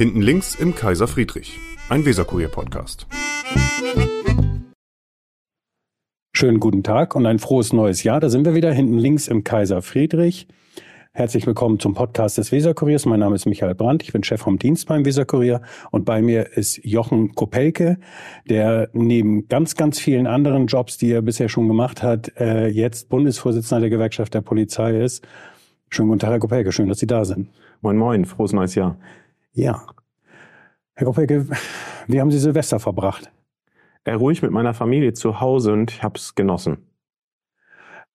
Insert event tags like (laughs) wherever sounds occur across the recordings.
Hinten links im Kaiser Friedrich, ein Weserkurier-Podcast. Schönen guten Tag und ein frohes neues Jahr. Da sind wir wieder hinten links im Kaiser Friedrich. Herzlich willkommen zum Podcast des Weserkuriers. Mein Name ist Michael Brandt. Ich bin Chef vom Dienst beim Weserkurier und bei mir ist Jochen Kopelke, der neben ganz, ganz vielen anderen Jobs, die er bisher schon gemacht hat, äh, jetzt Bundesvorsitzender der Gewerkschaft der Polizei ist. Schönen guten Tag, Herr Kopelke. Schön, dass Sie da sind. Moin, moin. Frohes neues Jahr. Ja. Herr Kopelke, wie haben Sie Silvester verbracht? Äh, ruhig mit meiner Familie zu Hause und ich habe es genossen.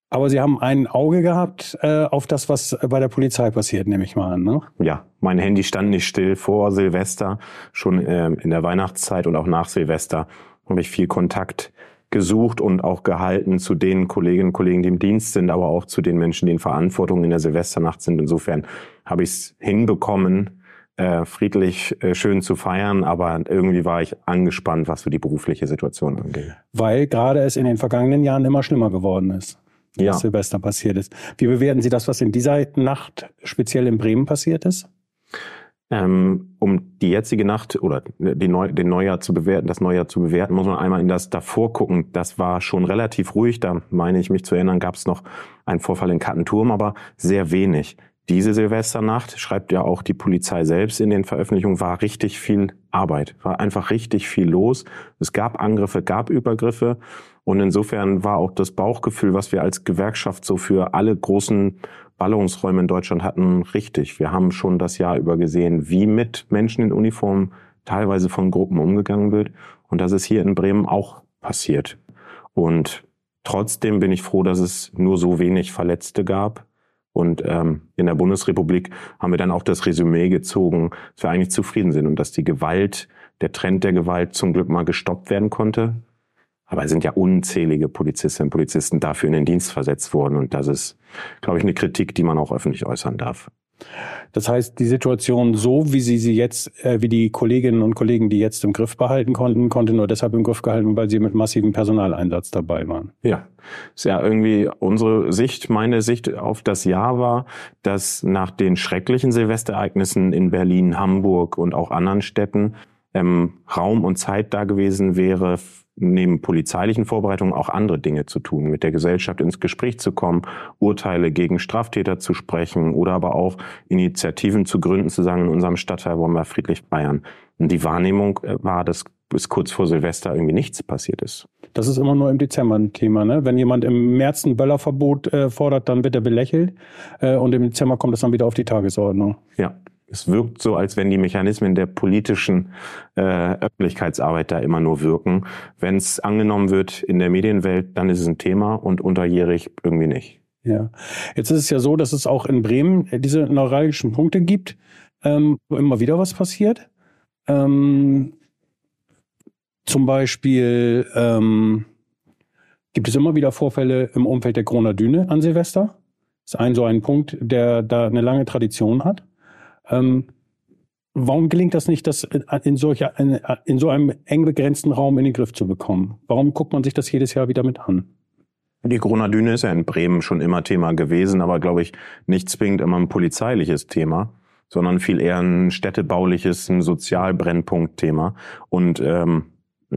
Aber Sie haben ein Auge gehabt äh, auf das, was bei der Polizei passiert, nehme ich mal an, ne? Ja, mein Handy stand nicht still vor Silvester, schon äh, in der Weihnachtszeit und auch nach Silvester habe ich viel Kontakt gesucht und auch gehalten zu den Kolleginnen und Kollegen, die im Dienst sind, aber auch zu den Menschen, die in Verantwortung in der Silvesternacht sind. Insofern habe ich es hinbekommen, äh, friedlich äh, schön zu feiern, aber irgendwie war ich angespannt, was so die berufliche Situation angeht. Weil gerade es in den vergangenen Jahren immer schlimmer geworden ist, Ja. was Silvester passiert ist. Wie bewerten Sie das, was in dieser Nacht speziell in Bremen passiert ist? Ähm, um die jetzige Nacht oder die Neu den Neujahr zu bewerten, das Neujahr zu bewerten, muss man einmal in das davor gucken. Das war schon relativ ruhig. Da meine ich mich zu erinnern, gab es noch einen Vorfall in Kattenturm, aber sehr wenig. Diese Silvesternacht, schreibt ja auch die Polizei selbst in den Veröffentlichungen, war richtig viel Arbeit, war einfach richtig viel los. Es gab Angriffe, gab Übergriffe und insofern war auch das Bauchgefühl, was wir als Gewerkschaft so für alle großen Ballungsräume in Deutschland hatten, richtig. Wir haben schon das Jahr über gesehen, wie mit Menschen in Uniform teilweise von Gruppen umgegangen wird. Und das ist hier in Bremen auch passiert. Und trotzdem bin ich froh, dass es nur so wenig Verletzte gab. Und ähm, in der Bundesrepublik haben wir dann auch das Resümee gezogen, dass wir eigentlich zufrieden sind und dass die Gewalt, der Trend der Gewalt zum Glück mal gestoppt werden konnte. Aber es sind ja unzählige Polizistinnen und Polizisten dafür in den Dienst versetzt worden. Und das ist, glaube ich, eine Kritik, die man auch öffentlich äußern darf. Das heißt, die Situation so, wie Sie sie jetzt, äh, wie die Kolleginnen und Kollegen, die jetzt im Griff behalten konnten, konnte nur deshalb im Griff gehalten, weil Sie mit massivem Personaleinsatz dabei waren. Ja, ist ja irgendwie unsere Sicht, meine Sicht auf das Jahr war, dass nach den schrecklichen Silvestereignissen in Berlin, Hamburg und auch anderen Städten ähm, Raum und Zeit da gewesen wäre, neben polizeilichen Vorbereitungen auch andere Dinge zu tun, mit der Gesellschaft ins Gespräch zu kommen, Urteile gegen Straftäter zu sprechen oder aber auch Initiativen zu gründen, zu sagen, in unserem Stadtteil wollen wir friedlich feiern. Und die Wahrnehmung äh, war, dass bis kurz vor Silvester irgendwie nichts passiert ist. Das ist immer nur im Dezember ein Thema. Ne? Wenn jemand im März ein Böllerverbot äh, fordert, dann wird er belächelt. Äh, und im Dezember kommt es dann wieder auf die Tagesordnung. Ja, es wirkt so, als wenn die Mechanismen der politischen äh, Öffentlichkeitsarbeit da immer nur wirken. Wenn es angenommen wird in der Medienwelt, dann ist es ein Thema und unterjährig irgendwie nicht. Ja. Jetzt ist es ja so, dass es auch in Bremen diese neuralgischen Punkte gibt, ähm, wo immer wieder was passiert. Ähm, zum Beispiel ähm, gibt es immer wieder Vorfälle im Umfeld der Kroner Düne an Silvester. Das ist ein so ein Punkt, der da eine lange Tradition hat. Ähm, warum gelingt das nicht, das in, solcher, in so einem eng begrenzten Raum in den Griff zu bekommen? Warum guckt man sich das jedes Jahr wieder mit an? Die Corona-Düne ist ja in Bremen schon immer Thema gewesen, aber glaube ich nicht zwingend immer ein polizeiliches Thema, sondern viel eher ein städtebauliches, ein Sozialbrennpunktthema. Und ähm,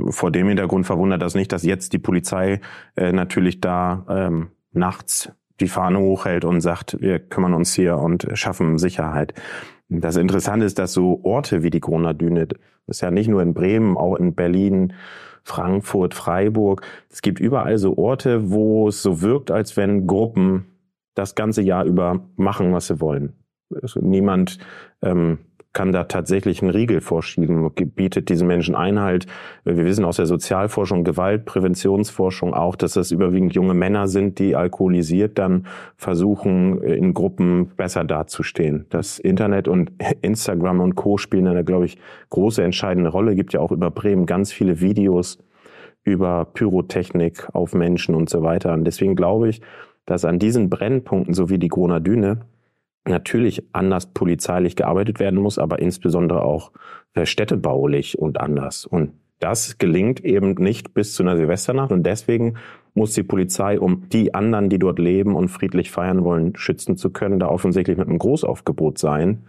vor dem Hintergrund verwundert das nicht, dass jetzt die Polizei äh, natürlich da ähm, nachts die Fahne hochhält und sagt, wir kümmern uns hier und schaffen Sicherheit. Das Interessante ist, dass so Orte wie die Corona-Düne, das ist ja nicht nur in Bremen, auch in Berlin, Frankfurt, Freiburg. Es gibt überall so Orte, wo es so wirkt, als wenn Gruppen das ganze Jahr über machen, was sie wollen. Also niemand ähm, kann da tatsächlich einen Riegel vorschieben, bietet diesen Menschen Einhalt. Wir wissen aus der Sozialforschung, Gewaltpräventionsforschung auch, dass das überwiegend junge Männer sind, die alkoholisiert dann versuchen, in Gruppen besser dazustehen. Das Internet und (laughs) Instagram und Co. spielen eine, glaube ich, große entscheidende Rolle. Gibt ja auch über Bremen ganz viele Videos über Pyrotechnik auf Menschen und so weiter. Und deswegen glaube ich, dass an diesen Brennpunkten, so wie die Groner Düne, natürlich anders polizeilich gearbeitet werden muss, aber insbesondere auch äh, städtebaulich und anders. Und das gelingt eben nicht bis zu einer Silvesternacht und deswegen muss die Polizei, um die anderen, die dort leben und friedlich feiern wollen, schützen zu können, da offensichtlich mit einem Großaufgebot sein.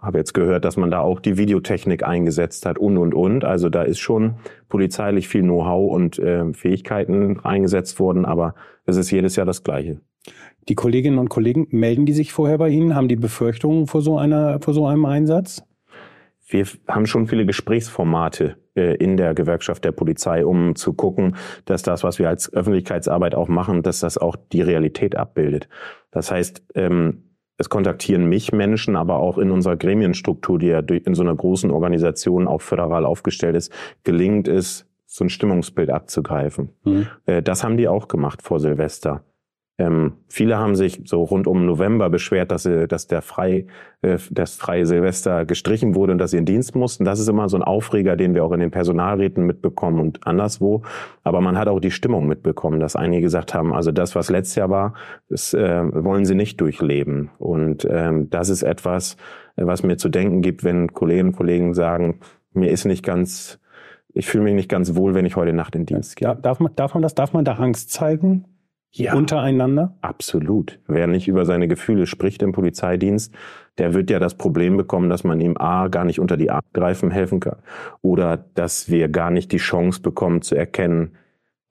habe jetzt gehört, dass man da auch die Videotechnik eingesetzt hat und und und. Also da ist schon polizeilich viel Know-how und äh, Fähigkeiten eingesetzt worden, aber es ist jedes Jahr das Gleiche. Die Kolleginnen und Kollegen melden die sich vorher bei Ihnen, haben die Befürchtungen vor so einer vor so einem Einsatz? Wir haben schon viele Gesprächsformate äh, in der Gewerkschaft der Polizei, um zu gucken, dass das, was wir als Öffentlichkeitsarbeit auch machen, dass das auch die Realität abbildet. Das heißt, ähm, es kontaktieren mich Menschen, aber auch in unserer Gremienstruktur, die ja in so einer großen Organisation auch föderal aufgestellt ist, gelingt es, so ein Stimmungsbild abzugreifen. Mhm. Das haben die auch gemacht vor Silvester. Ähm, viele haben sich so rund um November beschwert, dass, sie, dass der frei, äh, das freie Silvester gestrichen wurde und dass sie in Dienst mussten. Das ist immer so ein Aufreger, den wir auch in den Personalräten mitbekommen und anderswo. Aber man hat auch die Stimmung mitbekommen, dass einige gesagt haben, also das, was letztes Jahr war, das äh, wollen sie nicht durchleben. Und ähm, das ist etwas, was mir zu denken gibt, wenn Kolleginnen und Kollegen sagen, mir ist nicht ganz, ich fühle mich nicht ganz wohl, wenn ich heute Nacht in Dienst gehe. Ja, darf man, darf man das, darf man da Angst zeigen? Ja, untereinander? Absolut. Wer nicht über seine Gefühle spricht im Polizeidienst, der wird ja das Problem bekommen, dass man ihm A gar nicht unter die Arme greifen helfen kann oder dass wir gar nicht die Chance bekommen zu erkennen,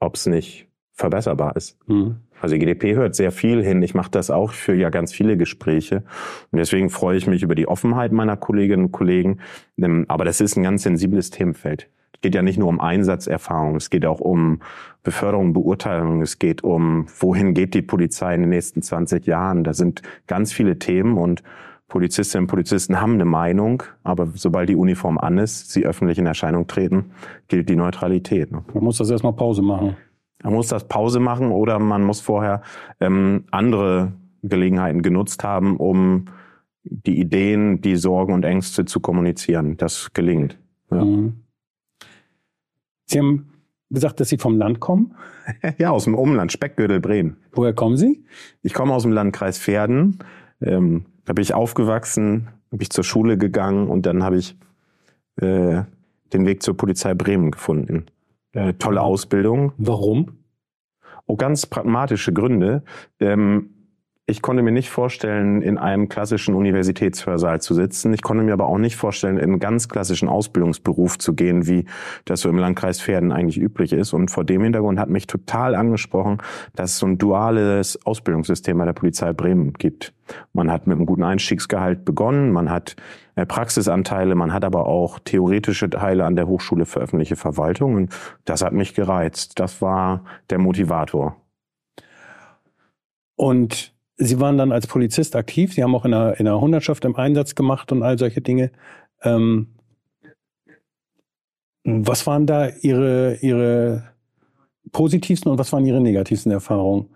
ob es nicht verbesserbar ist. Mhm. Also die GDP hört sehr viel hin. Ich mache das auch für ja ganz viele Gespräche. Und deswegen freue ich mich über die Offenheit meiner Kolleginnen und Kollegen. Ähm, aber das ist ein ganz sensibles Themenfeld. Es geht ja nicht nur um Einsatzerfahrung, es geht auch um Beförderung, Beurteilung, es geht um, wohin geht die Polizei in den nächsten 20 Jahren. Da sind ganz viele Themen und Polizistinnen und Polizisten haben eine Meinung, aber sobald die Uniform an ist, sie öffentlich in Erscheinung treten, gilt die Neutralität. Ne? Man muss das erstmal Pause machen. Man muss das Pause machen oder man muss vorher ähm, andere Gelegenheiten genutzt haben, um die Ideen, die Sorgen und Ängste zu kommunizieren. Das gelingt. Ja. Mhm. Sie haben gesagt, dass Sie vom Land kommen? (laughs) ja, aus dem Umland, Speckgürtel Bremen. Woher kommen Sie? Ich komme aus dem Landkreis Verden. Ähm, da bin ich aufgewachsen, bin ich zur Schule gegangen und dann habe ich äh, den Weg zur Polizei Bremen gefunden. Äh, tolle Ausbildung. Warum? Oh, ganz pragmatische Gründe. Ähm, ich konnte mir nicht vorstellen, in einem klassischen Universitätshörsaal zu sitzen. Ich konnte mir aber auch nicht vorstellen, in einen ganz klassischen Ausbildungsberuf zu gehen, wie das so im Landkreis Pferden eigentlich üblich ist. Und vor dem Hintergrund hat mich total angesprochen, dass es so ein duales Ausbildungssystem bei der Polizei Bremen gibt. Man hat mit einem guten Einstiegsgehalt begonnen, man hat äh, Praxisanteile, man hat aber auch theoretische Teile an der Hochschule für öffentliche Verwaltung. Und das hat mich gereizt. Das war der Motivator. Und Sie waren dann als Polizist aktiv. Sie haben auch in einer, in einer Hundertschaft im Einsatz gemacht und all solche Dinge. Ähm, was waren da Ihre, Ihre positivsten und was waren Ihre negativsten Erfahrungen?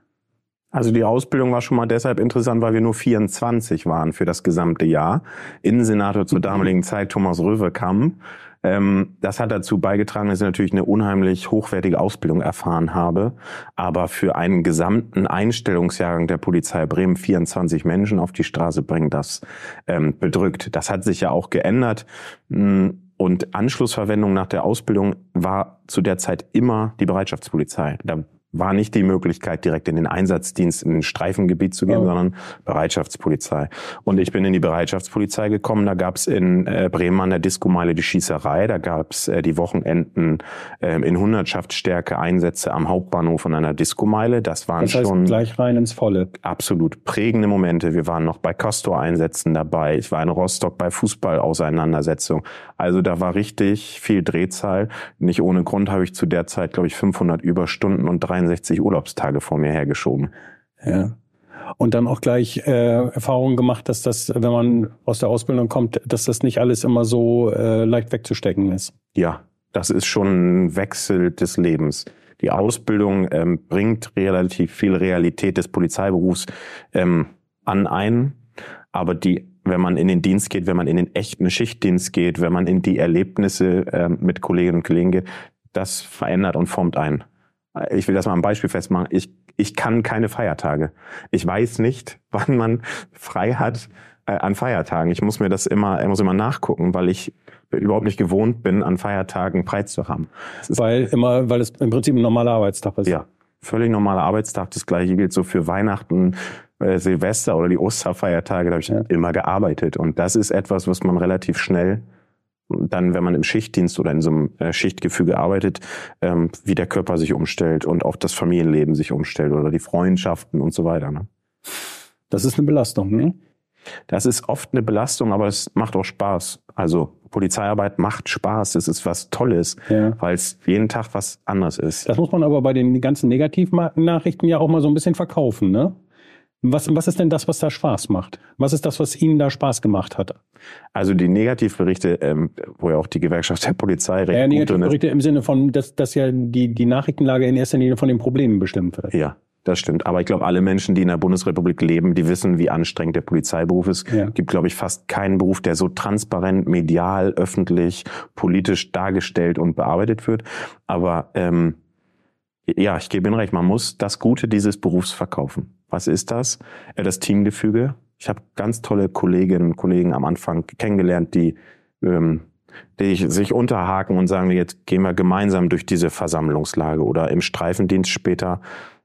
Also die Ausbildung war schon mal deshalb interessant, weil wir nur 24 waren für das gesamte Jahr. Innensenator zur damaligen Zeit Thomas Röwekamp ähm, das hat dazu beigetragen, dass ich natürlich eine unheimlich hochwertige Ausbildung erfahren habe. Aber für einen gesamten Einstellungsjahrgang der Polizei Bremen 24 Menschen auf die Straße bringen, das ähm, bedrückt. Das hat sich ja auch geändert. Hm, und Anschlussverwendung nach der Ausbildung war zu der Zeit immer die Bereitschaftspolizei. Da war nicht die Möglichkeit, direkt in den Einsatzdienst in ein Streifengebiet zu gehen, ja. sondern Bereitschaftspolizei. Und ich bin in die Bereitschaftspolizei gekommen. Da gab es in äh, Bremen an der Diskomeile die Schießerei. Da gab es äh, die Wochenenden äh, in Hundertschaftsstärke Einsätze am Hauptbahnhof von einer Diskomeile. Das waren das heißt, schon gleich rein ins Volle. Absolut prägende Momente. Wir waren noch bei Castor-Einsätzen dabei. Ich war in Rostock bei Fußball-Auseinandersetzungen. Also da war richtig viel Drehzahl. Nicht ohne Grund habe ich zu der Zeit, glaube ich, 500 Überstunden und 63 Urlaubstage vor mir hergeschoben. Ja. Und dann auch gleich äh, Erfahrungen gemacht, dass das, wenn man aus der Ausbildung kommt, dass das nicht alles immer so äh, leicht wegzustecken ist. Ja, das ist schon ein Wechsel des Lebens. Die Ausbildung ähm, bringt relativ viel Realität des Polizeiberufs ähm, an ein, aber die wenn man in den Dienst geht, wenn man in den echten Schichtdienst geht, wenn man in die Erlebnisse äh, mit Kolleginnen und Kollegen geht, das verändert und formt ein. Ich will das mal am Beispiel festmachen. Ich, ich kann keine Feiertage. Ich weiß nicht, (laughs) wann man frei hat äh, an Feiertagen. Ich muss mir das immer, ich muss immer nachgucken, weil ich überhaupt nicht gewohnt bin, an Feiertagen frei zu haben. Weil immer, weil es im Prinzip ein normaler Arbeitstag ist. Ja, völlig normaler Arbeitstag. Das gleiche gilt so für Weihnachten, äh, Silvester oder die Osterfeiertage, da habe ich Ja. immer gearbeitet. Und das ist etwas, was man relativ schnell dann, wenn man im Schichtdienst oder in so einem äh, Schichtgefüge arbeitet, ähm, wie der Körper sich umstellt und auch das Familienleben sich umstellt oder die Freundschaften und so weiter. Ne? Das ist eine Belastung, ne? Das ist oft eine Belastung, aber es macht auch Spaß. Also Polizeiarbeit macht Spaß. Es ist was Tolles, Ja. weil es jeden Tag was anderes ist. Das muss man aber bei den ganzen Negativnachrichten ja auch mal so ein bisschen verkaufen, ne? Was, was ist denn das, was da Spaß macht? Was ist das, was Ihnen da Spaß gemacht hat? Also die Negativberichte, ähm, wo ja auch die Gewerkschaft der Polizei recht Ja, gut drin ist. Negativberichte im Sinne von, dass, dass ja die, die Nachrichtenlage in erster Linie von den Problemen bestimmt wird. Ja, das stimmt. Aber ich glaube, alle Menschen, die in der Bundesrepublik leben, die wissen, wie anstrengend der Polizeiberuf ist. Ja. gibt, glaube ich, fast keinen Beruf, der so transparent, medial, öffentlich, politisch dargestellt und bearbeitet wird. Aber ähm, ja, ich gebe Ihnen recht, man muss das Gute dieses Berufs verkaufen. Was ist das? Äh, Das Teamgefüge. Ich habe ganz tolle Kolleginnen und Kollegen am Anfang kennengelernt, die, ähm, die sich unterhaken und sagen, jetzt gehen wir gemeinsam durch diese Versammlungslage oder im Streifendienst später.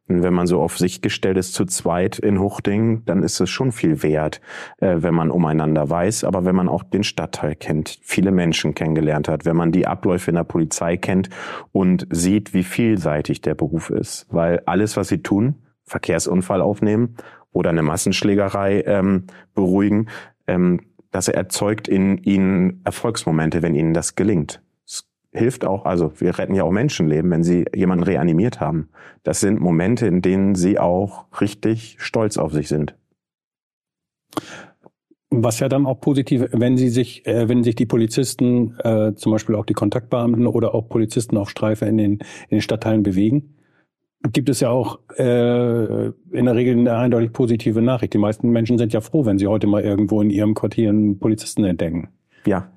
Wenn man so auf sich gestellt ist zu zweit in Huchting, dann ist es schon viel wert, äh, wenn man umeinander weiß. Aber wenn man auch den Stadtteil kennt, viele Menschen kennengelernt hat, wenn man die Abläufe in der Polizei kennt und sieht, wie vielseitig der Beruf ist. Weil alles, was sie tun, Verkehrsunfall aufnehmen oder eine Massenschlägerei ähm, beruhigen, ähm, das erzeugt in ihnen Erfolgsmomente, wenn ihnen das gelingt. Es hilft auch, also wir retten ja auch Menschenleben, wenn sie jemanden reanimiert haben. Das sind Momente, in denen sie auch richtig stolz auf sich sind. Was ja dann auch positiv, wenn sie sich, äh, wenn sich die Polizisten, äh, zum Beispiel auch die Kontaktbeamten oder auch Polizisten auf Streife in den, in den Stadtteilen bewegen, gibt es ja auch äh, in der Regel eine eindeutig positive Nachricht. Die meisten Menschen sind ja froh, wenn sie heute mal irgendwo in ihrem Quartier einen Polizisten entdecken. Ja.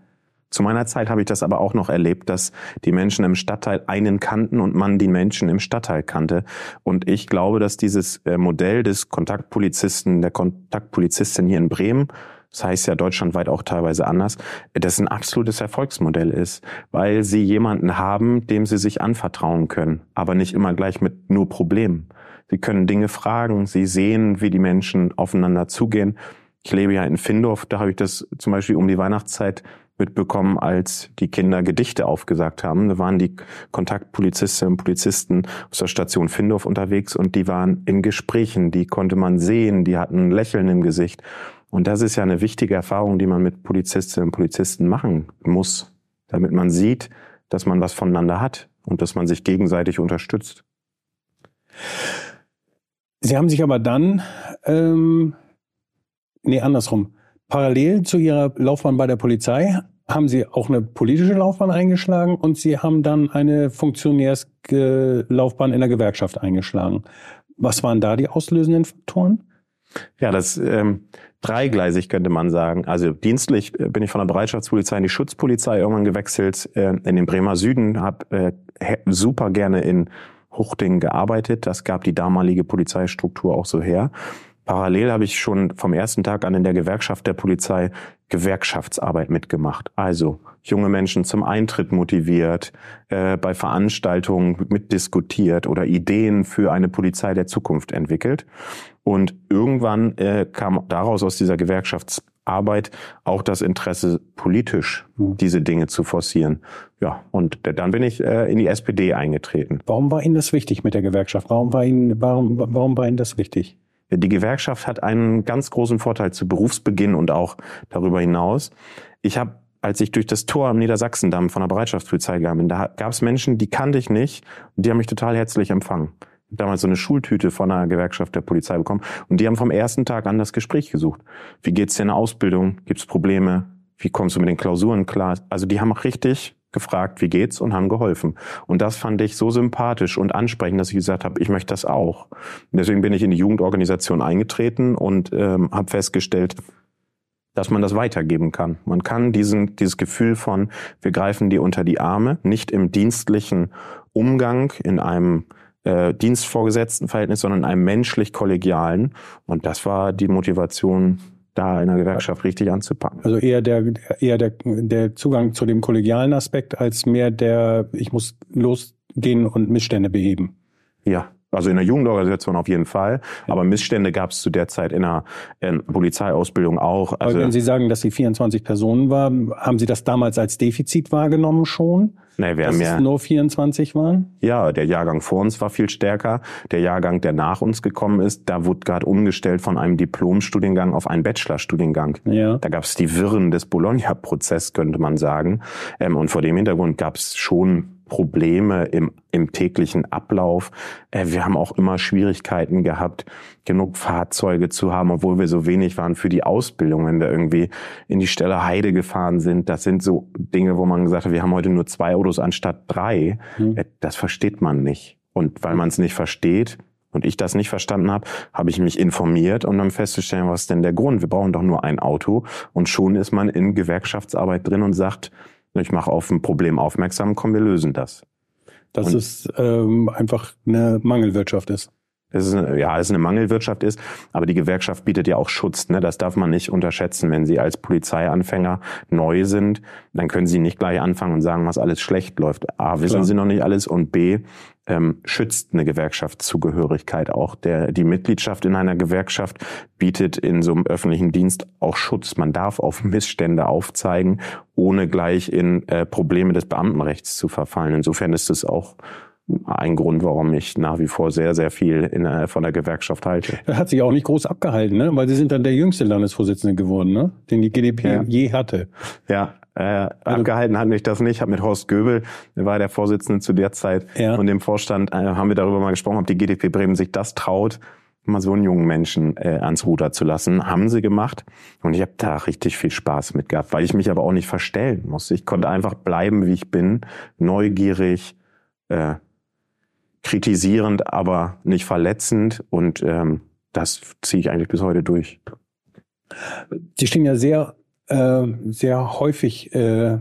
Zu meiner Zeit habe ich das aber auch noch erlebt, dass die Menschen im Stadtteil einen kannten und man die Menschen im Stadtteil kannte. Und ich glaube, dass dieses äh, Modell des Kontaktpolizisten, der Kontaktpolizistin hier in Bremen, das heißt ja deutschlandweit auch teilweise anders, das ein absolutes Erfolgsmodell ist, weil sie jemanden haben, dem sie sich anvertrauen können, aber nicht immer gleich mit nur Problemen. Sie können Dinge fragen, sie sehen, wie die Menschen aufeinander zugehen. Ich lebe ja in Findorf, da habe ich das zum Beispiel um die Weihnachtszeit mitbekommen, als die Kinder Gedichte aufgesagt haben. Da waren die Kontaktpolizistinnen und Polizisten aus der Station Findorf unterwegs und die waren in Gesprächen, die konnte man sehen, die hatten ein Lächeln im Gesicht. Und das ist ja eine wichtige Erfahrung, die man mit Polizistinnen und Polizisten machen muss, damit man sieht, dass man was voneinander hat und dass man sich gegenseitig unterstützt. Sie haben sich aber dann, ähm, nee, andersrum. Parallel zu Ihrer Laufbahn bei der Polizei haben Sie auch eine politische Laufbahn eingeschlagen und Sie haben dann eine Funktionärslaufbahn in der Gewerkschaft eingeschlagen. Was waren da die auslösenden Faktoren? Ja, das ähm, dreigleisig könnte man sagen. Also dienstlich äh, bin ich von der Bereitschaftspolizei in die Schutzpolizei irgendwann gewechselt, äh, in den Bremer Süden, habe äh, super gerne in Huchting gearbeitet. Das gab die damalige Polizeistruktur auch so her. Parallel habe ich schon vom ersten Tag an in der Gewerkschaft der Polizei Gewerkschaftsarbeit mitgemacht. Also junge Menschen zum Eintritt motiviert, äh, bei Veranstaltungen mitdiskutiert oder Ideen für eine Polizei der Zukunft entwickelt. Und irgendwann äh, kam daraus aus dieser Gewerkschaftsarbeit auch das Interesse, politisch diese Dinge zu forcieren. Ja, und dann bin ich äh, in die SPD eingetreten. Warum war Ihnen das wichtig mit der Gewerkschaft? Warum war Ihnen, warum, warum war Ihnen das wichtig? Die Gewerkschaft hat einen ganz großen Vorteil zu Berufsbeginn und auch darüber hinaus. Ich habe, als ich durch das Tor am Niedersachsendamm von der Bereitschaftspolizei gegangen bin, da gab es Menschen, die kannte ich nicht und die haben mich total herzlich empfangen. Damals so eine Schultüte von der Gewerkschaft der Polizei bekommen und die haben vom ersten Tag an das Gespräch gesucht. Wie geht's dir in der Ausbildung? Gibt's Probleme? Wie kommst du mit den Klausuren klar? Also die haben auch richtig gefragt, wie geht's und haben geholfen. Und das fand ich so sympathisch und ansprechend, dass ich gesagt habe, ich möchte das auch. Deswegen bin ich in die Jugendorganisation eingetreten und ähm, habe festgestellt, dass man das weitergeben kann. Man kann diesen, dieses Gefühl von, wir greifen dir unter die Arme, nicht im dienstlichen Umgang, in einem äh, dienstvorgesetzten Verhältnis, sondern in einem menschlich-kollegialen. Und das war die Motivation, da in der Gewerkschaft richtig anzupacken. Also eher der, eher der, der Zugang zu dem kollegialen Aspekt als mehr der, ich muss losgehen und Missstände beheben. Ja, Also in der Jugendorganisation auf jeden Fall. Aber Missstände gab es zu der Zeit in der, in Polizeiausbildung auch. Aber Also, wenn Sie sagen, dass Sie 24 Personen waren, haben Sie das damals als Defizit wahrgenommen schon? nee, wir dass haben es ja, nur 24 waren? ja, der Jahrgang vor uns war viel stärker. Der Jahrgang, der nach uns gekommen ist, da wurde gerade umgestellt von einem Diplomstudiengang auf einen Bachelorstudiengang. Ja. Da gab es die Wirren des Bologna-Prozesses, könnte man sagen. Ähm, und vor dem Hintergrund gab es schon Probleme im, im täglichen Ablauf. Äh, wir haben auch immer Schwierigkeiten gehabt, genug Fahrzeuge zu haben, obwohl wir so wenig waren für die Ausbildung, wenn wir irgendwie in die Stelle Heide gefahren sind. Das sind so Dinge, wo man gesagt hat, wir haben heute nur zwei Autos anstatt drei. Hm. Äh, Das versteht man nicht. Und weil man es nicht versteht, und ich das nicht verstanden habe, habe ich mich informiert, um dann festzustellen, was ist denn der Grund? Wir brauchen doch nur ein Auto und schon ist man in Gewerkschaftsarbeit drin und sagt, ich mache auf ein Problem aufmerksam, komm, wir lösen das. Dass Und- es ähm, einfach eine Mangelwirtschaft ist. Es ist, eine- ja, es ist eine Mangelwirtschaft ist, aber die Gewerkschaft bietet ja auch Schutz. Ne? Das darf man nicht unterschätzen. Wenn Sie als Polizeianfänger neu sind, dann können Sie nicht gleich anfangen und sagen, was alles schlecht läuft. A, wissen Klar. Sie noch nicht alles und B, ähm, schützt eine Gewerkschaftszugehörigkeit auch. Der, die Mitgliedschaft in einer Gewerkschaft bietet in so einem öffentlichen Dienst auch Schutz. Man darf auf Missstände aufzeigen, ohne gleich in äh, Probleme des Beamtenrechts zu verfallen. Insofern ist es auch ein Grund, warum ich nach wie vor sehr, sehr viel in, äh, von der Gewerkschaft halte. Das hat sich auch nicht groß abgehalten, ne? weil Sie sind dann der jüngste Landesvorsitzende geworden, ne? den die GdP Ja. je hatte. Ja, äh, abgehalten hat mich das nicht. Ich habe mit Horst Göbel, der war der Vorsitzende zu der Zeit, Ja. und dem Vorstand äh, haben wir darüber mal gesprochen, ob die GdP Bremen sich das traut, mal so einen jungen Menschen äh, ans Ruder zu lassen. Haben sie gemacht und ich habe da richtig viel Spaß mit gehabt, weil ich mich aber auch nicht verstellen musste. Ich konnte einfach bleiben, wie ich bin, neugierig, äh, kritisierend, aber nicht verletzend und ähm, das ziehe ich eigentlich bis heute durch. Sie stehen ja sehr, äh, sehr häufig, äh,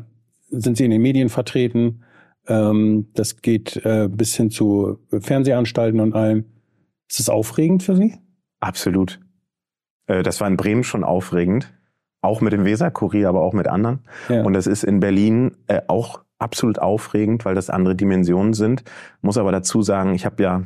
sind Sie in den Medien vertreten. Ähm, das geht äh, bis hin zu Fernsehanstalten und allem. Ist es aufregend für Sie? Absolut. Äh, Das war in Bremen schon aufregend. Auch mit dem Weserkurier, aber auch mit anderen. Ja. Und das ist in Berlin äh, auch absolut aufregend, weil das andere Dimensionen sind. Muss aber dazu sagen, ich habe ja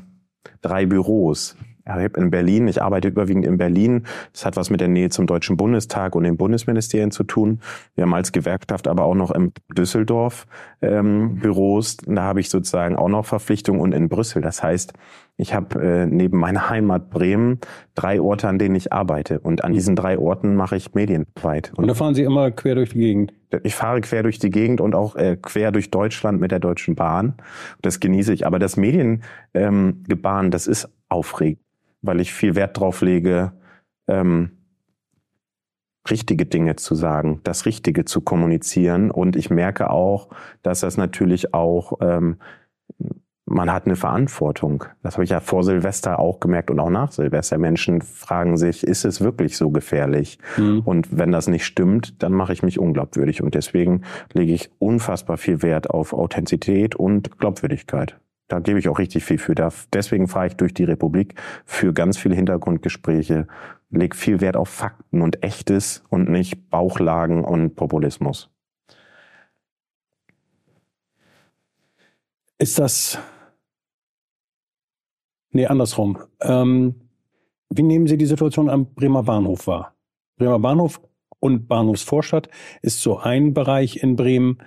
drei Büros. Ja, Ich habe in Berlin, ich arbeite überwiegend in Berlin. Das hat was mit der Nähe zum Deutschen Bundestag und den Bundesministerien zu tun. Wir haben als Gewerkschaft aber auch noch in Düsseldorf ähm, Büros. Da habe ich sozusagen auch noch Verpflichtungen und in Brüssel. Das heißt, ich habe äh, neben meiner Heimat Bremen drei Orte, an denen ich arbeite. Und an diesen drei Orten mache ich Medienarbeit. Und da fahren Sie immer quer durch die Gegend. Ich fahre quer durch die Gegend und auch äh, quer durch Deutschland mit der Deutschen Bahn. Das genieße ich. Aber das Mediengebaren, ähm, das ist aufregend, weil ich viel Wert drauf lege, ähm, richtige Dinge zu sagen, das Richtige zu kommunizieren. Und ich merke auch, dass das natürlich auch, ähm, man hat eine Verantwortung. Das habe ich ja vor Silvester auch gemerkt und auch nach Silvester. Menschen fragen sich, ist es wirklich so gefährlich? Mhm. Und wenn das nicht stimmt, dann mache ich mich unglaubwürdig. Und deswegen lege ich unfassbar viel Wert auf Authentizität und Glaubwürdigkeit. Da gebe ich auch richtig viel für. Deswegen fahre ich durch die Republik für ganz viele Hintergrundgespräche, lege viel Wert auf Fakten und Echtes und nicht Bauchlagen und Populismus. Ist das. Nee, andersrum. Ähm, wie nehmen Sie die Situation am Bremer Bahnhof wahr? Bremer Bahnhof und Bahnhofsvorstadt ist so ein Bereich in Bremen,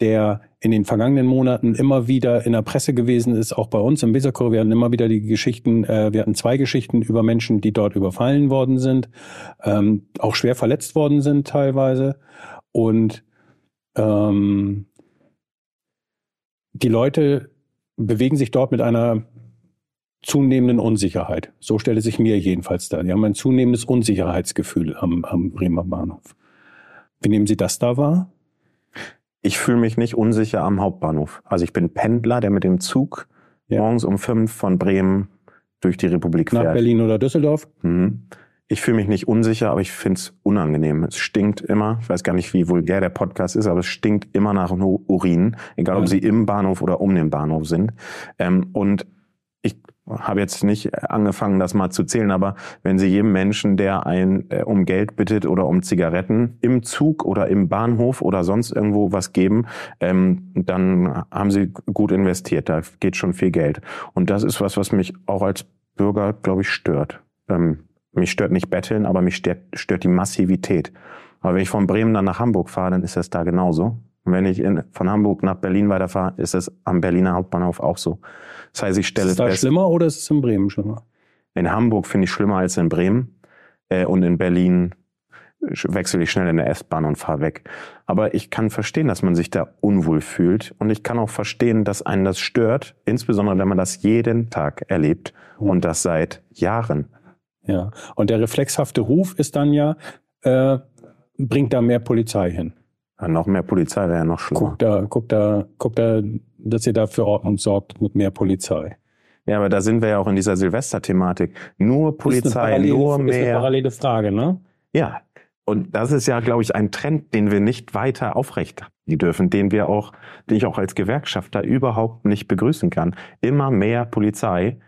der in den vergangenen Monaten immer wieder in der Presse gewesen ist, auch bei uns im Weserkurier. Wir hatten immer wieder die Geschichten, äh, wir hatten zwei Geschichten über Menschen, die dort überfallen worden sind, ähm, auch schwer verletzt worden sind teilweise. Und ähm, die Leute bewegen sich dort mit einer zunehmenden Unsicherheit. So stellt sich mir jedenfalls dar. Die haben ein zunehmendes Unsicherheitsgefühl am, am Bremer Bahnhof. Wie nehmen Sie das da wahr? Ich fühle mich nicht unsicher am Hauptbahnhof. Also ich bin Pendler, der mit dem Zug Ja. morgens um fünf von Bremen durch die Republik Nach fährt. Berlin oder Düsseldorf? Mhm. Ich fühle mich nicht unsicher, aber ich finde es unangenehm. Es stinkt immer. Ich weiß gar nicht, wie vulgär der Podcast ist, aber es stinkt immer nach Urin, egal ob sie im Bahnhof oder um den Bahnhof sind. Ähm, und ich habe jetzt nicht angefangen, das mal zu zählen, aber wenn Sie jedem Menschen, der ein äh, um Geld bittet oder um Zigaretten im Zug oder im Bahnhof oder sonst irgendwo was geben, ähm, dann haben Sie gut investiert. Da geht schon viel Geld. Und das ist was, was mich auch als Bürger, glaube ich, stört. Ähm, mich stört nicht Betteln, aber mich stört, stört die Massivität. Aber wenn ich von Bremen dann nach Hamburg fahre, dann ist das da genauso. Und wenn ich in, von Hamburg nach Berlin weiterfahre, ist es am Berliner Hauptbahnhof auch so. Das heißt, ich stelle ist es da fest, schlimmer oder ist es in Bremen schlimmer? in Hamburg finde ich schlimmer als in Bremen äh, und in Berlin wechsle ich schnell in der S-Bahn und fahre weg. Aber ich kann verstehen, dass man sich da unwohl fühlt und ich kann auch verstehen, dass einen das stört, insbesondere wenn man das jeden Tag erlebt und das seit Jahren. Ja. Und der reflexhafte Ruf ist dann ja, äh, bringt da mehr Polizei hin. Ja, noch mehr Polizei wäre ja noch schlimmer. Guckt da, guckt da, guckt da, dass ihr da für Ordnung sorgt mit mehr Polizei. Ja, aber da sind wir ja auch in dieser Silvester-Thematik. Nur Polizei, parallele, nur Ist eine mehr. parallele Frage, ne? Ja. Und das ist ja, glaube ich, ein Trend, den wir nicht weiter aufrecht die dürfen, den wir auch, den ich auch als Gewerkschafter überhaupt nicht begrüßen kann. Immer mehr Polizei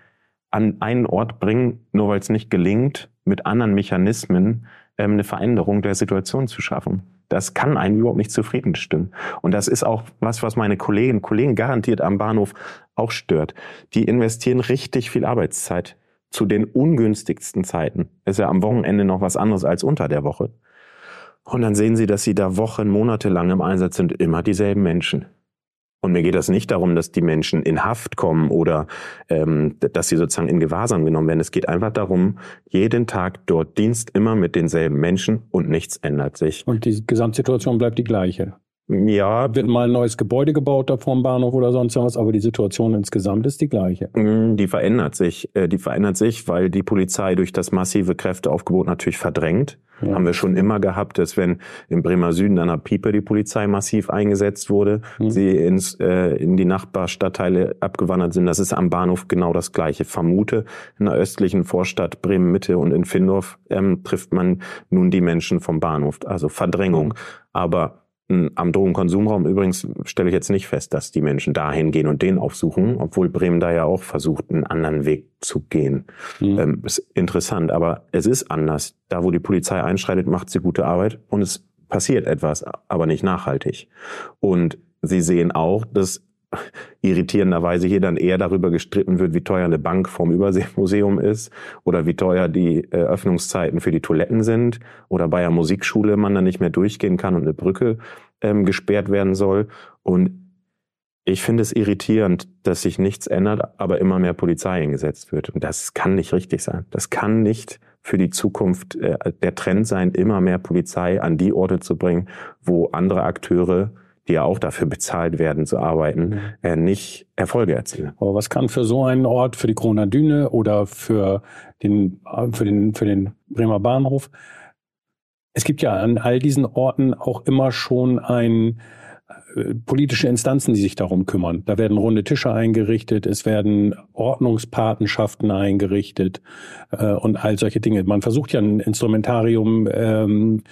an einen Ort bringen, nur weil es nicht gelingt, mit anderen Mechanismen eine Veränderung der Situation zu schaffen. Das kann einen überhaupt nicht zufrieden stimmen. Und das ist auch was, was meine Kolleginnen und Kollegen garantiert am Bahnhof auch stört. Die investieren richtig viel Arbeitszeit zu den ungünstigsten Zeiten. Ist ja am Wochenende noch was anderes als unter der Woche. Und dann sehen sie, dass sie da Wochen, Monate lang im Einsatz sind, immer dieselben Menschen. Und mir geht das nicht darum, dass die Menschen in Haft kommen oder ähm, dass sie sozusagen in Gewahrsam genommen werden. Es geht einfach darum, jeden Tag dort Dienst immer mit denselben Menschen und nichts ändert sich. Und die Gesamtsituation bleibt die gleiche. Ja, Wird mal ein neues Gebäude gebaut da vorm Bahnhof oder sonst was, aber die Situation insgesamt ist die gleiche. Mm, Die verändert sich. Äh, Die verändert sich, weil die Polizei durch das massive Kräfteaufgebot natürlich verdrängt. Ja. Haben wir schon immer gehabt, dass wenn im Bremer Süden an der Piepe die Polizei massiv eingesetzt wurde, Mhm. sie ins, äh, in die Nachbarstadtteile abgewandert sind. Das ist am Bahnhof genau das Gleiche. Vermute, in der östlichen Vorstadt Bremen Mitte und in Findorf ähm, trifft man nun die Menschen vom Bahnhof. Also Verdrängung. Aber mh, am Drogenkonsumraum übrigens stelle ich jetzt nicht fest, dass die Menschen dahin gehen und den aufsuchen, obwohl Bremen da ja auch versucht, einen anderen Weg zu gehen. Mhm. Ähm, ist interessant, aber es ist anders. Da, wo die Polizei einschreitet, macht sie gute Arbeit und es passiert etwas, aber nicht nachhaltig. Und sie sehen auch, dass irritierenderweise hier dann eher darüber gestritten wird, wie teuer eine Bank vorm Überseemuseum ist oder wie teuer die äh, Öffnungszeiten für die Toiletten sind oder bei der Musikschule man dann nicht mehr durchgehen kann und eine Brücke ähm, gesperrt werden soll. Und ich finde es irritierend, dass sich nichts ändert, aber immer mehr Polizei eingesetzt wird. Und das kann nicht richtig sein. Das kann nicht für die Zukunft äh, der Trend sein, immer mehr Polizei an die Orte zu bringen, wo andere Akteure, die ja auch dafür bezahlt werden zu arbeiten, Mhm. äh, nicht Erfolge erzielen. Aber was kann für so einen Ort, für die Kroner Düne oder für den, für den, für den Bremer Bahnhof? Es gibt ja an all diesen Orten auch immer schon ein, politische Instanzen, die sich darum kümmern. Da werden runde Tische eingerichtet, es werden Ordnungspatenschaften eingerichtet äh, und all solche Dinge. Man versucht ja ein Instrumentarium ähm,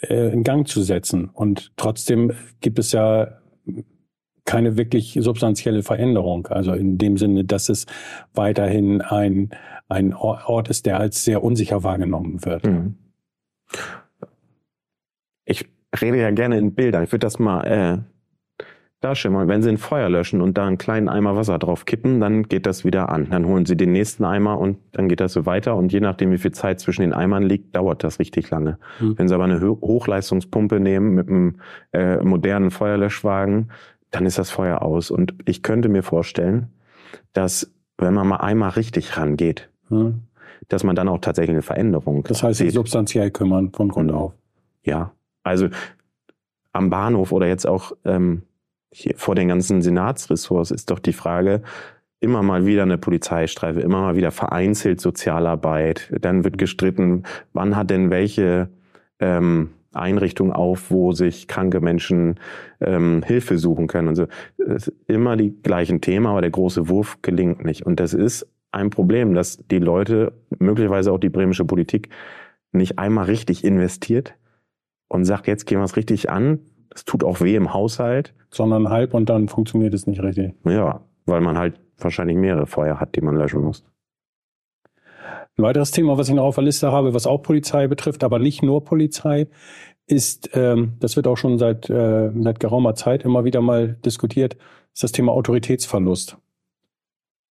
äh, in Gang zu setzen und trotzdem gibt es ja keine wirklich substanzielle Veränderung. Also in dem Sinne, dass es weiterhin ein, ein Ort ist, der als sehr unsicher wahrgenommen wird. Mhm. Ich rede ja gerne in Bildern. Ich würde das mal äh, darstellen. Wenn Sie ein Feuer löschen und da einen kleinen Eimer Wasser drauf kippen, dann geht das wieder an. Dann holen Sie den nächsten Eimer und dann geht das so weiter. Und je nachdem, wie viel Zeit zwischen den Eimern liegt, dauert das richtig lange. Mhm. Wenn Sie aber eine Ho Hochleistungspumpe nehmen mit einem äh, modernen Feuerlöschwagen, dann ist das Feuer aus. Und ich könnte mir vorstellen, dass wenn man mal einmal richtig rangeht, Ja. dass man dann auch tatsächlich eine Veränderung Das heißt, sich substanziell kümmern von Grund auf. Ja, also am Bahnhof oder jetzt auch ähm, hier vor den ganzen Senatsressorts ist doch die Frage, immer mal wieder eine Polizeistreife, immer mal wieder vereinzelt Sozialarbeit. Dann wird gestritten, wann hat denn welche ähm, Einrichtung auf, wo sich kranke Menschen ähm, Hilfe suchen können. Also es ist immer die gleichen Themen, aber der große Wurf gelingt nicht. Und das ist ein Problem, dass die Leute, möglicherweise auch die bremische Politik, nicht einmal richtig investiert und sagt, jetzt gehen wir es richtig an. Das tut auch weh im Haushalt. Sondern halb und dann funktioniert es nicht richtig. Ja, weil man halt wahrscheinlich mehrere Feuer hat, die man löschen muss. Ein weiteres Thema, was ich noch auf der Liste habe, was auch Polizei betrifft, aber nicht nur Polizei, ist, ähm, das wird auch schon seit, äh, seit geraumer Zeit immer wieder mal diskutiert, ist das Thema Autoritätsverlust.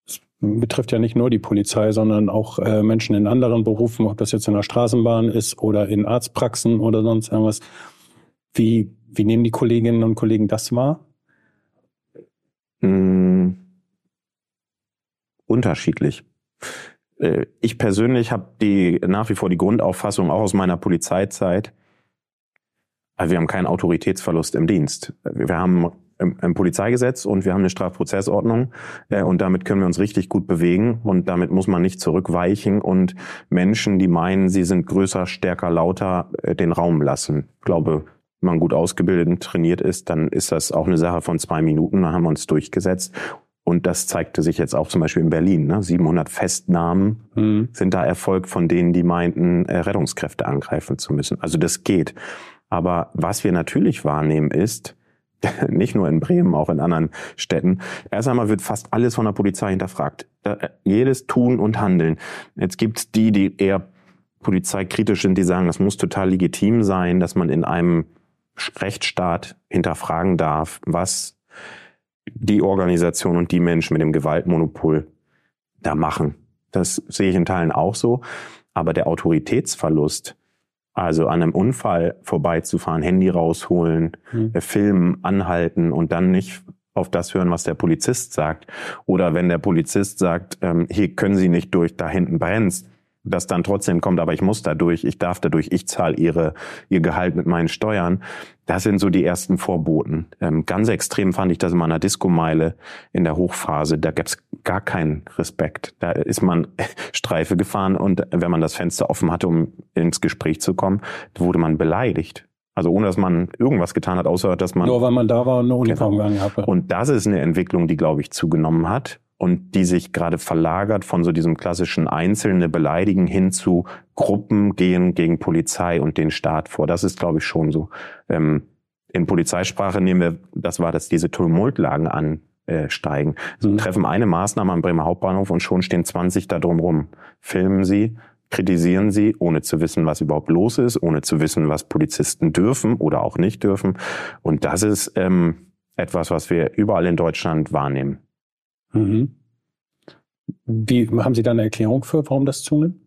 Das betrifft ja nicht nur die Polizei, sondern auch äh, Menschen in anderen Berufen, ob das jetzt in der Straßenbahn ist oder in Arztpraxen oder sonst irgendwas. Wie, wie nehmen die Kolleginnen und Kollegen das wahr? Hm, unterschiedlich. Äh, ich persönlich habe die nach wie vor die Grundauffassung, auch aus meiner Polizeizeit, also wir haben keinen Autoritätsverlust im Dienst. Wir haben ein Polizeigesetz und wir haben eine Strafprozessordnung äh, und damit können wir uns richtig gut bewegen und damit muss man nicht zurückweichen und Menschen, die meinen, sie sind größer, stärker, lauter, äh, den Raum lassen. Ich glaube, man gut ausgebildet und trainiert ist, dann ist das auch eine Sache von zwei Minuten, dann haben wir uns durchgesetzt und das zeigte sich jetzt auch zum Beispiel in Berlin. Ne? 700 Festnahmen mhm. sind da erfolgt von denen, die meinten, äh, Rettungskräfte angreifen zu müssen. Also das geht. Aber was wir natürlich wahrnehmen ist, (laughs) nicht nur in Bremen, auch in anderen Städten. Erst einmal wird fast alles von der Polizei hinterfragt. Jedes Tun und Handeln. Jetzt gibt's die, die eher polizeikritisch sind, die sagen, das muss total legitim sein, dass man in einem Rechtsstaat hinterfragen darf, was die Organisation und die Menschen mit dem Gewaltmonopol da machen. Das sehe ich in Teilen auch so. Aber der Autoritätsverlust, also an einem Unfall vorbeizufahren, Handy rausholen, mhm. filmen, anhalten und dann nicht auf das hören, was der Polizist sagt. Oder wenn der Polizist sagt, ähm, hier können Sie nicht durch, da hinten brennt's, das dann trotzdem kommt, aber ich muss dadurch, ich darf dadurch, ich zahle ihre, ihr Gehalt mit meinen Steuern. Das sind so die ersten Vorboten. Ähm, ganz extrem fand ich das in meiner Disco-Meile in der Hochphase. Da gab es gar keinen Respekt. Da ist man (laughs) Streife gefahren und wenn man das Fenster offen hatte, um ins Gespräch zu kommen, wurde man beleidigt. Also ohne dass man irgendwas getan hat, außer dass man. Nur weil man da war und eine Uniform genau. hatte. Und das ist eine Entwicklung, die, glaube ich, zugenommen hat und die sich gerade verlagert von so diesem klassischen Einzelne beleidigen hin zu Gruppen gehen gegen Polizei und den Staat vor. Das ist, glaube ich, schon so. Ähm, in Polizeisprache nehmen wir, das war das, diese Tumultlagen ansteigen. Also mhm. treffen eine Maßnahme am Bremer Hauptbahnhof und schon stehen 20 da drumrum. Filmen sie, kritisieren sie, ohne zu wissen, was überhaupt los ist, ohne zu wissen, was Polizisten dürfen oder auch nicht dürfen. Und das ist ähm, etwas, was wir überall in Deutschland wahrnehmen. Mhm. Wie haben Sie da eine Erklärung für, warum das zunimmt?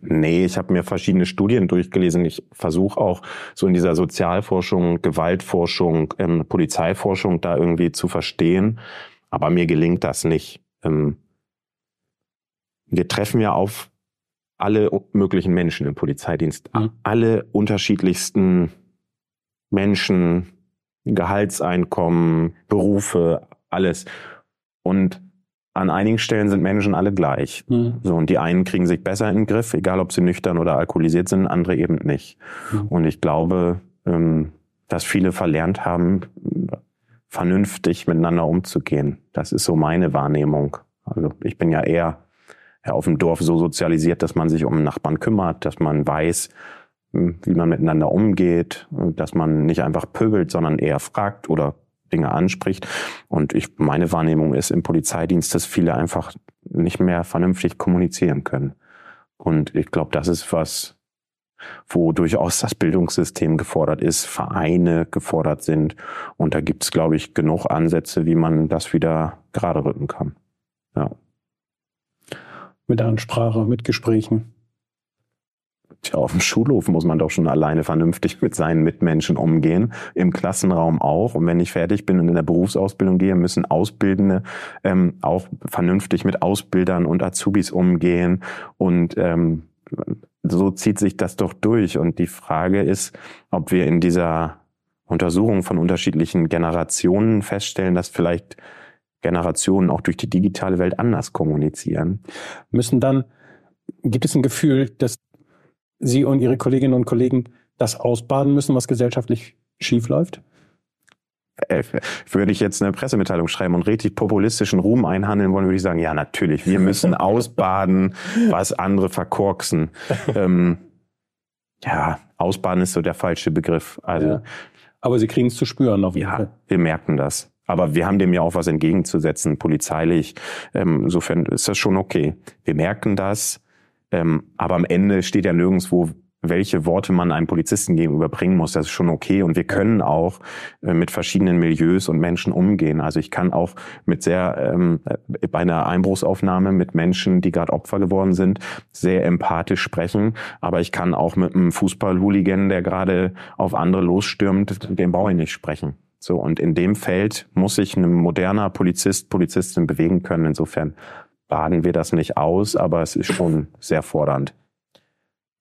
Nee, ich habe mir verschiedene Studien durchgelesen. Ich versuche auch so in dieser Sozialforschung, Gewaltforschung, ähm, Polizeiforschung da irgendwie zu verstehen. Aber mir gelingt das nicht. Ähm, wir treffen ja auf alle möglichen Menschen im Polizeidienst. Mhm. Alle unterschiedlichsten Menschen, Gehaltseinkommen, Berufe, alles. Und an einigen Stellen sind Menschen alle gleich. Mhm. So, und die einen kriegen sich besser in den Griff, egal ob sie nüchtern oder alkoholisiert sind, andere eben nicht. Mhm. Und ich glaube, ähm, dass viele verlernt haben, vernünftig miteinander umzugehen. Das ist so meine Wahrnehmung. Also ich bin ja eher auf dem Dorf so sozialisiert, dass man sich um Nachbarn kümmert, dass man weiß, hm, wie man miteinander umgeht, dass man nicht einfach pöbelt, sondern eher fragt oder Dinge anspricht. Und ich, meine Wahrnehmung ist im Polizeidienst, dass viele einfach nicht mehr vernünftig kommunizieren können. Und ich glaube, das ist was, wo durchaus das Bildungssystem gefordert ist, Vereine gefordert sind. Und da gibt es, glaube ich, genug Ansätze, wie man das wieder gerade rücken kann. Ja. Mit Ansprache, mit Gesprächen. Tja, auf dem Schulhof muss man doch schon alleine vernünftig mit seinen Mitmenschen umgehen, im Klassenraum auch. Und wenn ich fertig bin und in der Berufsausbildung gehe, müssen Ausbildende ähm, auch vernünftig mit Ausbildern und Azubis umgehen. Und ähm, so zieht sich das doch durch. Und die Frage ist, ob wir in dieser Untersuchung von unterschiedlichen Generationen feststellen, dass vielleicht Generationen auch durch die digitale Welt anders kommunizieren. Müssen dann, gibt es ein Gefühl, dass Sie und Ihre Kolleginnen und Kollegen das ausbaden müssen, was gesellschaftlich schiefläuft? Äh, würde ich jetzt eine Pressemitteilung schreiben und richtig populistischen Ruhm einhandeln wollen, würde ich sagen, ja, natürlich, wir müssen (laughs) ausbaden, was andere verkorksen. ähm, ja, ausbaden ist so der falsche Begriff. Also ja. Aber Sie kriegen es zu spüren auf jeden Ja, Fall. wir merken das. Aber wir haben dem ja auch was entgegenzusetzen, polizeilich. Ähm, insofern ist das schon okay. Wir merken das, ähm, aber am Ende steht ja nirgendwo, welche Worte man einem Polizisten gegenüber bringen muss. Das ist schon okay. Und wir können auch äh, mit verschiedenen Milieus und Menschen umgehen. Also ich kann auch mit sehr, ähm, äh, bei einer Einbruchsaufnahme mit Menschen, die gerade Opfer geworden sind, sehr empathisch sprechen. Aber ich kann auch mit einem Fußball-Hooligan, der gerade auf andere losstürmt, den brauche ich nicht sprechen. So, und in dem Feld muss sich ein moderner Polizist, Polizistin bewegen können. Insofern baden wir das nicht aus, aber es ist schon sehr fordernd.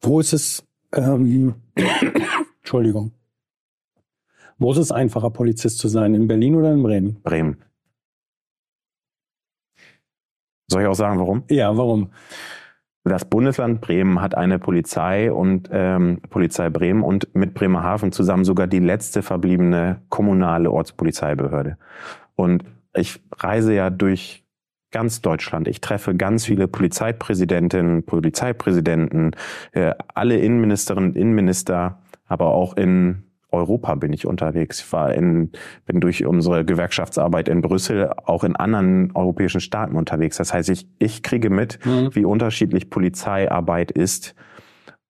Wo ist es, ähm, Entschuldigung. Wo ist es einfacher, Polizist zu sein? In Berlin oder in Bremen? Bremen. Soll ich auch sagen, warum? Ja, warum? Das Bundesland Bremen hat eine Polizei und ähm, Polizei Bremen und mit Bremerhaven zusammen sogar die letzte verbliebene kommunale Ortspolizeibehörde. Und ich reise ja durch ganz Deutschland. Ich treffe ganz viele Polizeipräsidentinnen, Polizeipräsidenten, äh, alle Innenministerinnen, Innenminister, aber auch in Europa bin ich unterwegs. Ich war in, bin durch unsere Gewerkschaftsarbeit in Brüssel auch in anderen europäischen Staaten unterwegs. Das heißt, ich, ich kriege mit, Mhm. wie unterschiedlich Polizeiarbeit ist.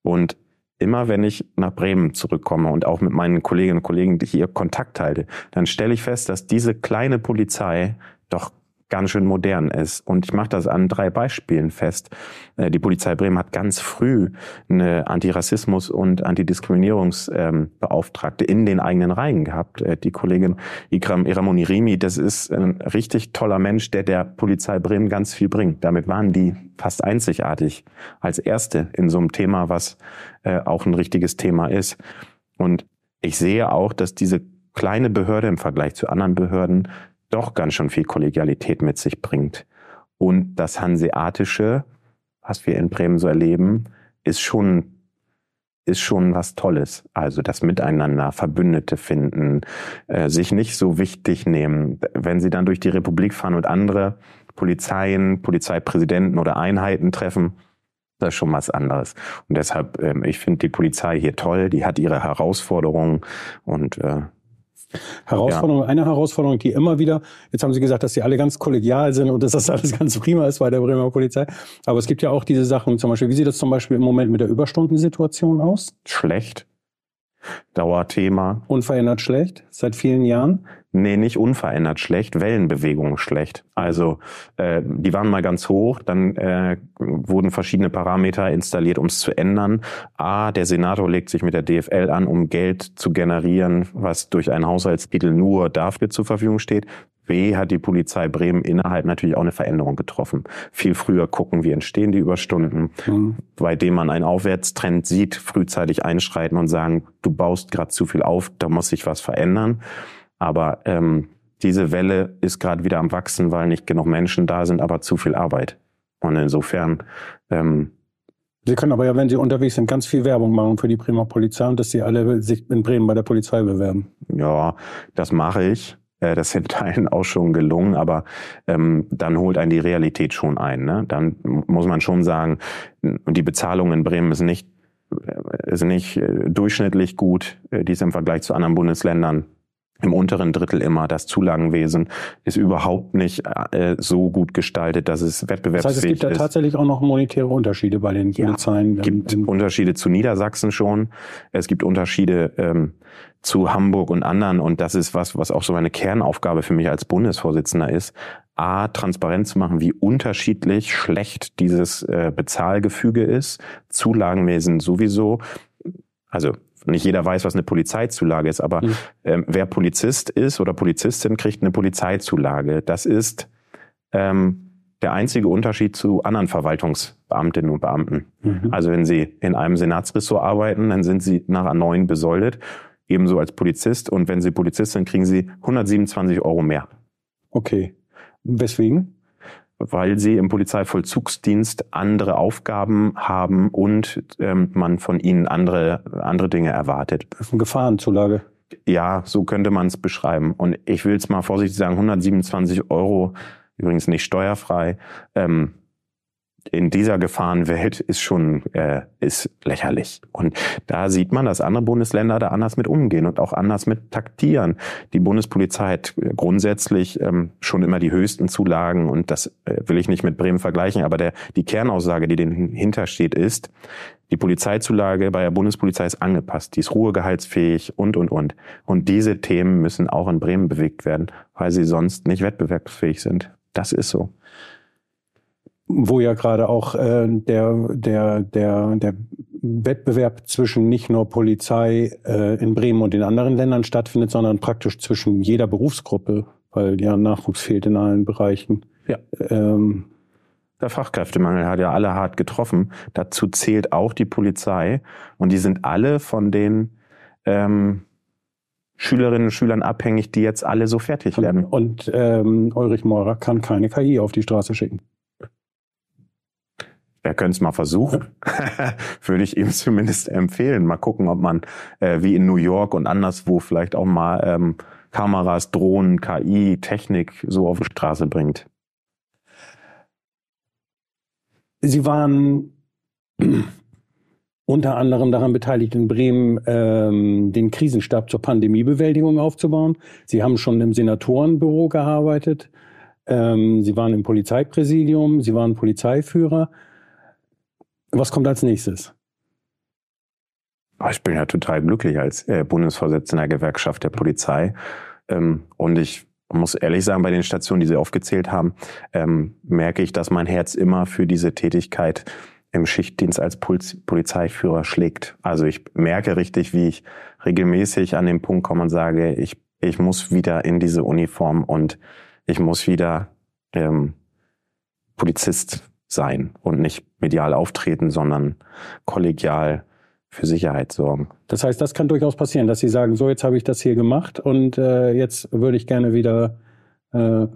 Und immer wenn ich nach Bremen zurückkomme und auch mit meinen Kolleginnen und Kollegen hier Kontakt halte, dann stelle ich fest, dass diese kleine Polizei doch ganz schön modern ist. Und ich mache das an drei Beispielen fest. Äh, Die Polizei Bremen hat ganz früh eine Antirassismus- und Antidiskriminierungsbeauftragte in den eigenen Reihen gehabt. Äh, Die Kollegin Ikram Iramoni Rimi, das ist ein richtig toller Mensch, der der Polizei Bremen ganz viel bringt. Damit waren die fast einzigartig als Erste in so einem Thema, was äh, auch ein richtiges Thema ist. Und ich sehe auch, dass diese kleine Behörde im Vergleich zu anderen Behörden doch ganz schön viel Kollegialität mit sich bringt. Und das Hanseatische, was wir in Bremen so erleben, ist schon, ist schon was Tolles. Also das Miteinander, Verbündete finden, äh, sich nicht so wichtig nehmen. Wenn sie dann durch die Republik fahren und andere Polizeien, Polizeipräsidenten oder Einheiten treffen, das ist schon was anderes. Und deshalb, ähm, ich finde die Polizei hier toll, die hat ihre Herausforderungen und äh, Herausforderung, eine Herausforderung, die immer wieder, jetzt haben Sie gesagt, dass sie alle ganz kollegial sind und dass das alles ganz prima ist bei der Bremer Polizei. Aber es gibt ja auch diese Sachen, zum Beispiel, wie sieht das zum Beispiel im Moment mit der Überstundensituation aus? schlecht. Dauerthema. Unverändert schlecht, seit vielen Jahren. Nee, nicht unverändert schlecht, Wellenbewegung schlecht. Also äh, die waren mal ganz hoch, dann äh, wurden verschiedene Parameter installiert, um es zu ändern. A, der Senator legt sich mit der DFL an, um Geld zu generieren, was durch einen Haushaltstitel nur dafür zur Verfügung steht. B, hat die Polizei Bremen innerhalb natürlich auch eine Veränderung getroffen. Viel früher gucken, wie entstehen die Überstunden, Mhm. bei dem man einen Aufwärtstrend sieht, frühzeitig einschreiten und sagen, du baust gerade zu viel auf, da muss sich was verändern. Aber ähm, diese Welle ist gerade wieder am Wachsen, weil nicht genug Menschen da sind, aber zu viel Arbeit. Und insofern, ähm, Sie können aber ja, wenn Sie unterwegs sind, ganz viel Werbung machen für die Bremer Polizei und dass Sie alle sich in Bremen bei der Polizei bewerben. ja, das mache ich. Äh, Das (laughs) in Teilen auch schon gelungen, aber ähm, dann holt einen die Realität schon ein. Ne? Dann muss man schon sagen, die Bezahlung in Bremen ist nicht, äh, ist nicht äh, durchschnittlich gut. Die ist im Vergleich zu anderen Bundesländern im unteren Drittel immer. Das Zulagenwesen ist überhaupt nicht äh, so gut gestaltet, dass es Das wettbewerbsfähig heißt, es gibt da ist. tatsächlich auch noch monetäre Unterschiede bei den Ja, Polizeien. Es gibt Ähm, Unterschiede zu Niedersachsen schon. Es gibt Unterschiede ähm, zu Hamburg und anderen. Und das ist was, was auch so eine Kernaufgabe für mich als Bundesvorsitzender ist. A, transparent zu machen, wie unterschiedlich schlecht dieses äh, Bezahlgefüge ist. Zulagenwesen sowieso. Also nicht jeder weiß, was eine Polizeizulage ist, aber Mhm. ähm, wer Polizist ist oder Polizistin, kriegt eine Polizeizulage. Das ist ähm, der einzige Unterschied zu anderen Verwaltungsbeamtinnen und Beamten. mhm. Also wenn Sie in einem Senatsressort arbeiten, dann sind Sie nach A9 besoldet, ebenso als Polizist. Und wenn Sie Polizist sind, kriegen Sie 127 Euro mehr, Okay. Weswegen? Weil Sie im Polizeivollzugsdienst andere Aufgaben haben und ähm, man von Ihnen andere, andere Dinge erwartet. Das ist eine Gefahrenzulage. Ja, so könnte man es beschreiben. Und ich will es mal vorsichtig sagen, 127 Euro, übrigens nicht steuerfrei, ähm, in dieser Gefahrenwelt ist schon äh, ist lächerlich. Und da sieht man, dass andere Bundesländer da anders mit umgehen und auch anders mit taktieren. Die Bundespolizei hat grundsätzlich ähm, schon immer die höchsten Zulagen und das äh, will ich nicht mit Bremen vergleichen, aber der, die Kernaussage, die dahinter steht, ist, die Polizeizulage bei der Bundespolizei ist angepasst, die ist ruhegehaltsfähig und, und, und. Und diese Themen müssen auch in Bremen bewegt werden, weil sie sonst nicht wettbewerbsfähig sind. Das ist so wo ja gerade auch äh, der, der, der, der Wettbewerb zwischen nicht nur Polizei äh, in Bremen und in anderen Ländern stattfindet, sondern praktisch zwischen jeder Berufsgruppe, weil ja Nachwuchs fehlt in allen Bereichen. Ja. Ähm, der Fachkräftemangel hat ja alle hart getroffen. Dazu zählt auch die Polizei. Und die sind alle von den ähm, Schülerinnen und Schülern abhängig, die jetzt alle so fertig werden. Und ähm, Ulrich Meurer kann keine KI auf die Straße schicken. Er könnte es mal versuchen. (laughs) Würde ich ihm zumindest empfehlen. Mal gucken, ob man äh, wie in New York und anderswo vielleicht auch mal ähm, Kameras, Drohnen, KI, Technik so auf die Straße bringt. Sie waren (clears throat) unter anderem daran beteiligt, in Bremen ähm, den Krisenstab zur Pandemiebewältigung aufzubauen. Sie haben schon im Senatorenbüro gearbeitet. Ähm, Sie waren im Polizeipräsidium. Sie waren Polizeiführer. Was kommt als nächstes? Ah, ich bin ja total glücklich als äh, Bundesvorsitzender Gewerkschaft der Polizei. Ähm, und ich muss ehrlich sagen, bei den Stationen, die Sie aufgezählt haben, ähm, merke ich, dass mein Herz immer für diese Tätigkeit im Schichtdienst als Poliz Polizeiführer schlägt. Also ich merke richtig, wie ich regelmäßig an den Punkt komme und sage, ich, ich muss wieder in diese Uniform und ich muss wieder ähm, Polizist sein und nicht medial auftreten, sondern kollegial für Sicherheit sorgen. Das heißt, das kann durchaus passieren, dass Sie sagen, so jetzt habe ich das hier gemacht und äh, jetzt würde ich gerne wieder äh,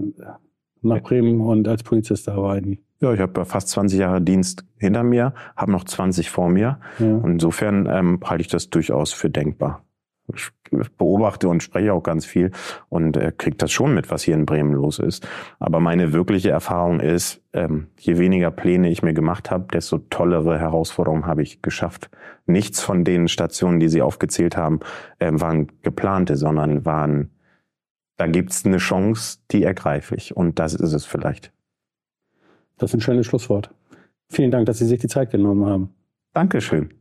nach Bremen und als Polizist arbeiten. Ja, ich habe fast 20 Jahre Dienst hinter mir, habe noch 20 vor mir. Ja. Und insofern ähm, halte ich das durchaus für denkbar ich beobachte und spreche auch ganz viel und äh, kriege das schon mit, was hier in Bremen los ist. Aber meine wirkliche Erfahrung ist, ähm, je weniger Pläne ich mir gemacht habe, desto tollere Herausforderungen habe ich geschafft. Nichts von den Stationen, die Sie aufgezählt haben, äh, waren geplante, sondern waren, da gibt's eine Chance, die ergreife ich. Und das ist es vielleicht. Das ist ein schönes Schlusswort. Vielen Dank, dass Sie sich die Zeit genommen haben. Dankeschön.